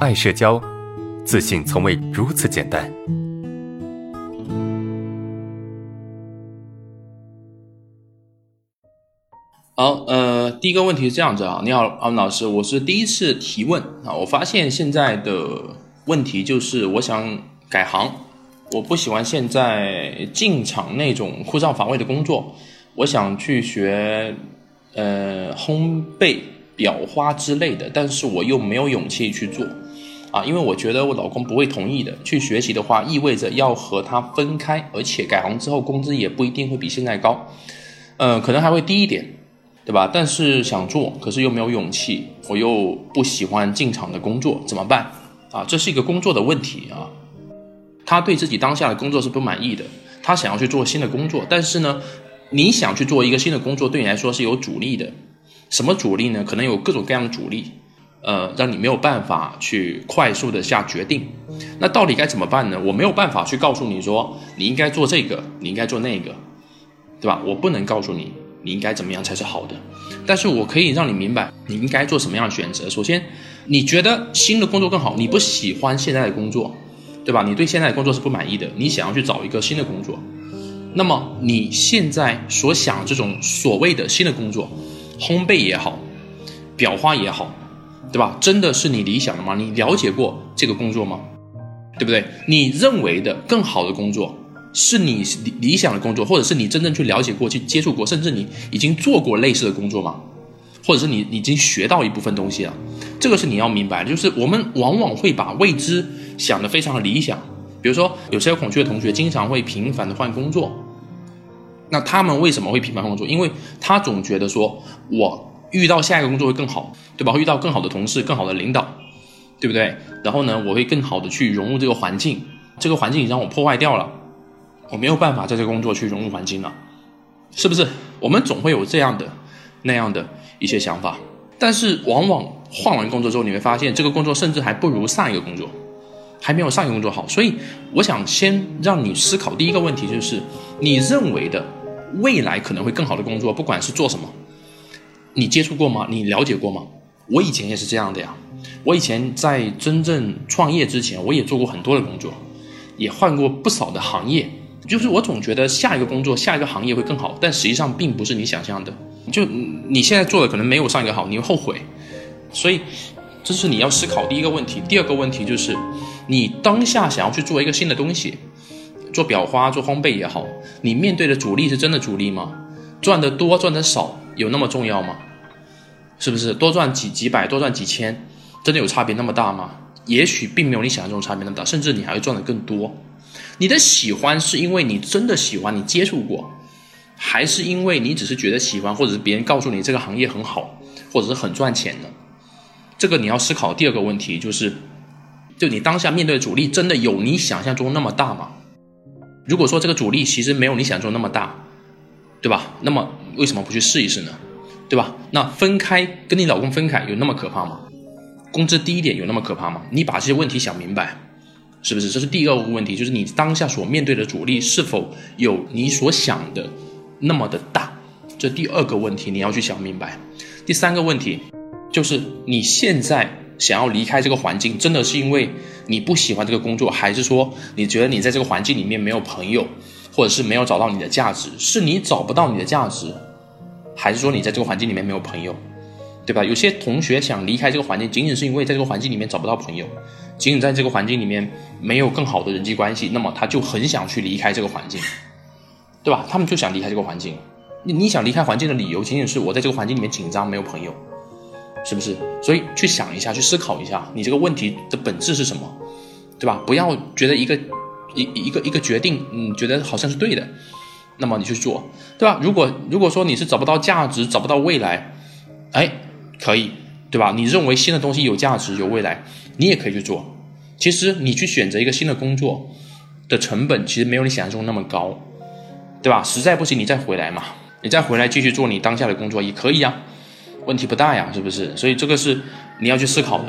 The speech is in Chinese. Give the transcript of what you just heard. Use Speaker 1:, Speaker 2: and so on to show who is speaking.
Speaker 1: 爱社交，自信从未如此简单。
Speaker 2: 好，呃，第一个问题是这样子啊，你好，阿文老师，我是第一次提问啊，我发现现在的问题就是我想改行，我不喜欢现在进厂那种枯燥乏味的工作，我想去学呃烘焙、裱花之类的，但是我又没有勇气去做啊，因为我觉得我老公不会同意的。去学习的话，意味着要和他分开，而且改行之后工资也不一定会比现在高，呃，可能还会低一点。对吧？但是想做，可是又没有勇气，我又不喜欢进厂的工作，怎么办？啊，这是一个工作的问题啊。他对自己当下的工作是不满意的，他想要去做新的工作，但是呢，你想去做一个新的工作，对你来说是有阻力的。什么阻力呢？可能有各种各样的阻力，呃，让你没有办法去快速的下决定。那到底该怎么办呢？我没有办法去告诉你说你应该做这个，你应该做那个，对吧？我不能告诉你。你应该怎么样才是好的？但是我可以让你明白你应该做什么样的选择。首先，你觉得新的工作更好，你不喜欢现在的工作，对吧？你对现在的工作是不满意的，你想要去找一个新的工作。那么你现在所想这种所谓的新的工作，烘焙也好，裱花也好，对吧？真的是你理想的吗？你了解过这个工作吗？对不对？你认为的更好的工作？是你理理想的工作，或者是你真正去了解过、去接触过，甚至你已经做过类似的工作吗？或者是你已经学到一部分东西了？这个是你要明白的。就是我们往往会把未知想得非常理想。比如说，有些有恐惧的同学经常会频繁的换工作。那他们为什么会频繁换工作？因为他总觉得说，我遇到下一个工作会更好，对吧？会遇到更好的同事、更好的领导，对不对？然后呢，我会更好的去融入这个环境。这个环境已经让我破坏掉了。我没有办法在这个工作去融入环境了，是不是？我们总会有这样的、那样的一些想法，但是往往换完工作之后，你会发现这个工作甚至还不如上一个工作，还没有上一个工作好。所以，我想先让你思考第一个问题，就是你认为的未来可能会更好的工作，不管是做什么，你接触过吗？你了解过吗？我以前也是这样的呀。我以前在真正创业之前，我也做过很多的工作，也换过不少的行业。就是我总觉得下一个工作、下一个行业会更好，但实际上并不是你想象的。就你现在做的可能没有上一个好，你会后悔。所以这是你要思考第一个问题。第二个问题就是，你当下想要去做一个新的东西，做裱花、做烘焙也好，你面对的阻力是真的阻力吗？赚的多、赚的少有那么重要吗？是不是多赚几几百、多赚几千，真的有差别那么大吗？也许并没有你想象中差别那么大，甚至你还会赚的更多。你的喜欢是因为你真的喜欢，你接触过，还是因为你只是觉得喜欢，或者是别人告诉你这个行业很好，或者是很赚钱呢？这个你要思考第二个问题，就是，就你当下面对的阻力真的有你想象中那么大吗？如果说这个阻力其实没有你想象中那么大，对吧？那么为什么不去试一试呢？对吧？那分开跟你老公分开有那么可怕吗？工资低一点有那么可怕吗？你把这些问题想明白。是不是？这是第二个问题，就是你当下所面对的阻力是否有你所想的那么的大？这第二个问题你要去想明白。第三个问题就是你现在想要离开这个环境，真的是因为你不喜欢这个工作，还是说你觉得你在这个环境里面没有朋友，或者是没有找到你的价值？是你找不到你的价值，还是说你在这个环境里面没有朋友？对吧？有些同学想离开这个环境，仅仅是因为在这个环境里面找不到朋友。仅仅在这个环境里面没有更好的人际关系，那么他就很想去离开这个环境，对吧？他们就想离开这个环境。你你想离开环境的理由，仅仅是我在这个环境里面紧张，没有朋友，是不是？所以去想一下，去思考一下，你这个问题的本质是什么，对吧？不要觉得一个一一个一个决定，嗯，觉得好像是对的，那么你去做，对吧？如果如果说你是找不到价值，找不到未来，哎，可以。对吧？你认为新的东西有价值、有未来，你也可以去做。其实你去选择一个新的工作的成本，其实没有你想象中那么高，对吧？实在不行，你再回来嘛，你再回来继续做你当下的工作也可以啊，问题不大呀，是不是？所以这个是你要去思考的。